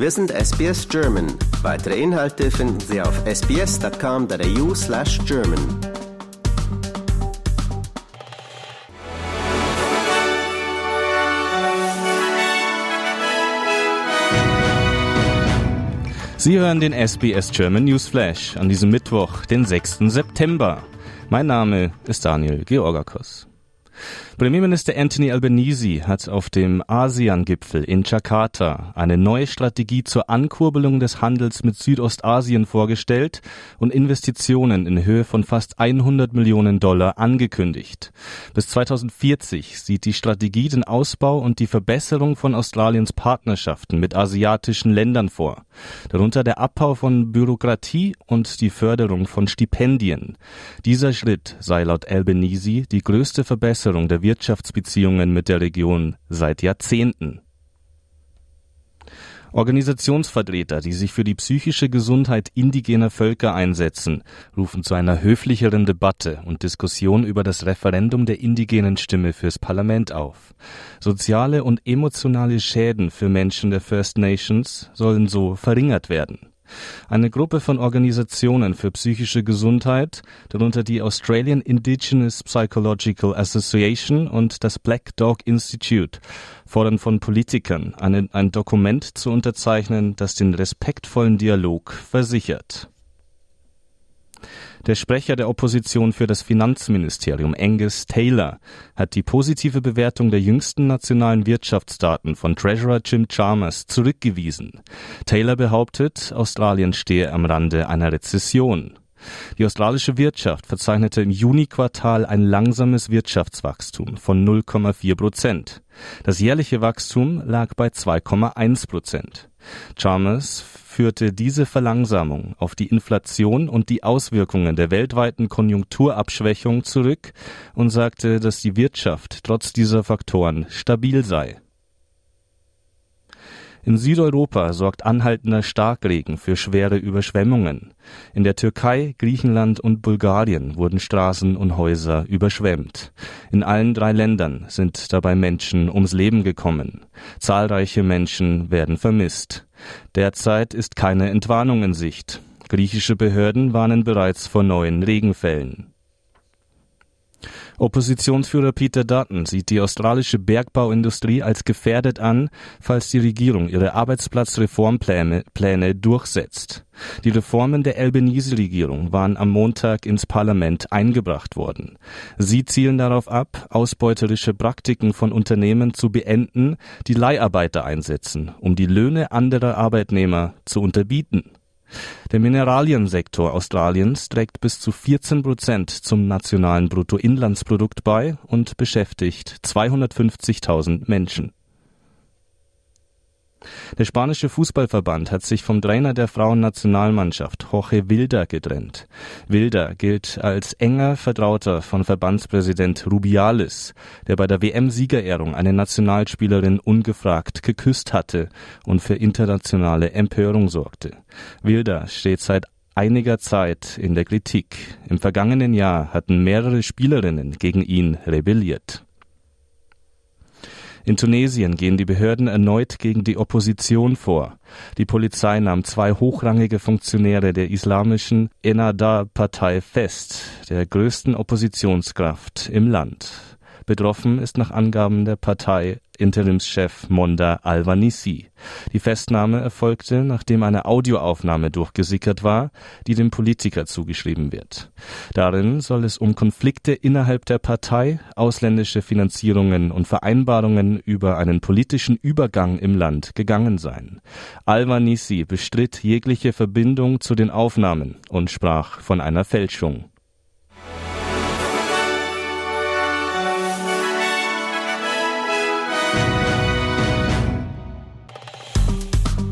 Wir sind SBS German. Weitere Inhalte finden Sie auf sbs.com.au slash German. Sie hören den SBS German News Flash an diesem Mittwoch, den 6. September. Mein Name ist Daniel Georgakos. Premierminister Anthony Albanese hat auf dem ASEAN-Gipfel in Jakarta eine neue Strategie zur Ankurbelung des Handels mit Südostasien vorgestellt und Investitionen in Höhe von fast 100 Millionen Dollar angekündigt. Bis 2040 sieht die Strategie den Ausbau und die Verbesserung von Australiens Partnerschaften mit asiatischen Ländern vor, darunter der Abbau von Bürokratie und die Förderung von Stipendien. Dieser Schritt sei laut Albanese die größte Verbesserung der Wirtschaftsbeziehungen mit der Region seit Jahrzehnten. Organisationsvertreter, die sich für die psychische Gesundheit indigener Völker einsetzen, rufen zu einer höflicheren Debatte und Diskussion über das Referendum der indigenen Stimme fürs Parlament auf. Soziale und emotionale Schäden für Menschen der First Nations sollen so verringert werden. Eine Gruppe von Organisationen für psychische Gesundheit, darunter die Australian Indigenous Psychological Association und das Black Dog Institute, fordern von Politikern, eine, ein Dokument zu unterzeichnen, das den respektvollen Dialog versichert. Der Sprecher der Opposition für das Finanzministerium, Angus Taylor, hat die positive Bewertung der jüngsten nationalen Wirtschaftsdaten von Treasurer Jim Chalmers zurückgewiesen. Taylor behauptet, Australien stehe am Rande einer Rezession. Die australische Wirtschaft verzeichnete im Juni-Quartal ein langsames Wirtschaftswachstum von 0,4 Prozent. Das jährliche Wachstum lag bei 2,1 Prozent. Chalmers führte diese Verlangsamung auf die Inflation und die Auswirkungen der weltweiten Konjunkturabschwächung zurück und sagte, dass die Wirtschaft trotz dieser Faktoren stabil sei. In Südeuropa sorgt anhaltender Starkregen für schwere Überschwemmungen. In der Türkei, Griechenland und Bulgarien wurden Straßen und Häuser überschwemmt. In allen drei Ländern sind dabei Menschen ums Leben gekommen. Zahlreiche Menschen werden vermisst. Derzeit ist keine Entwarnung in Sicht. Griechische Behörden warnen bereits vor neuen Regenfällen. Oppositionsführer Peter Dutton sieht die australische Bergbauindustrie als gefährdet an, falls die Regierung ihre Arbeitsplatzreformpläne Pläne durchsetzt. Die Reformen der Albanese-Regierung waren am Montag ins Parlament eingebracht worden. Sie zielen darauf ab, ausbeuterische Praktiken von Unternehmen zu beenden, die Leiharbeiter einsetzen, um die Löhne anderer Arbeitnehmer zu unterbieten. Der Mineraliensektor Australiens trägt bis zu 14 Prozent zum nationalen Bruttoinlandsprodukt bei und beschäftigt 250.000 Menschen. Der spanische Fußballverband hat sich vom Trainer der Frauennationalmannschaft Jorge Wilder getrennt. Wilder gilt als enger Vertrauter von Verbandspräsident Rubiales, der bei der WM-Siegerehrung eine Nationalspielerin ungefragt geküsst hatte und für internationale Empörung sorgte. Wilder steht seit einiger Zeit in der Kritik. Im vergangenen Jahr hatten mehrere Spielerinnen gegen ihn rebelliert. In Tunesien gehen die Behörden erneut gegen die Opposition vor. Die Polizei nahm zwei hochrangige Funktionäre der islamischen Ennahda-Partei fest, der größten Oppositionskraft im Land. Betroffen ist nach Angaben der Partei Interimschef Monda Alvanisi. Die Festnahme erfolgte, nachdem eine Audioaufnahme durchgesickert war, die dem Politiker zugeschrieben wird. Darin soll es um Konflikte innerhalb der Partei, ausländische Finanzierungen und Vereinbarungen über einen politischen Übergang im Land gegangen sein. Alvanisi bestritt jegliche Verbindung zu den Aufnahmen und sprach von einer Fälschung.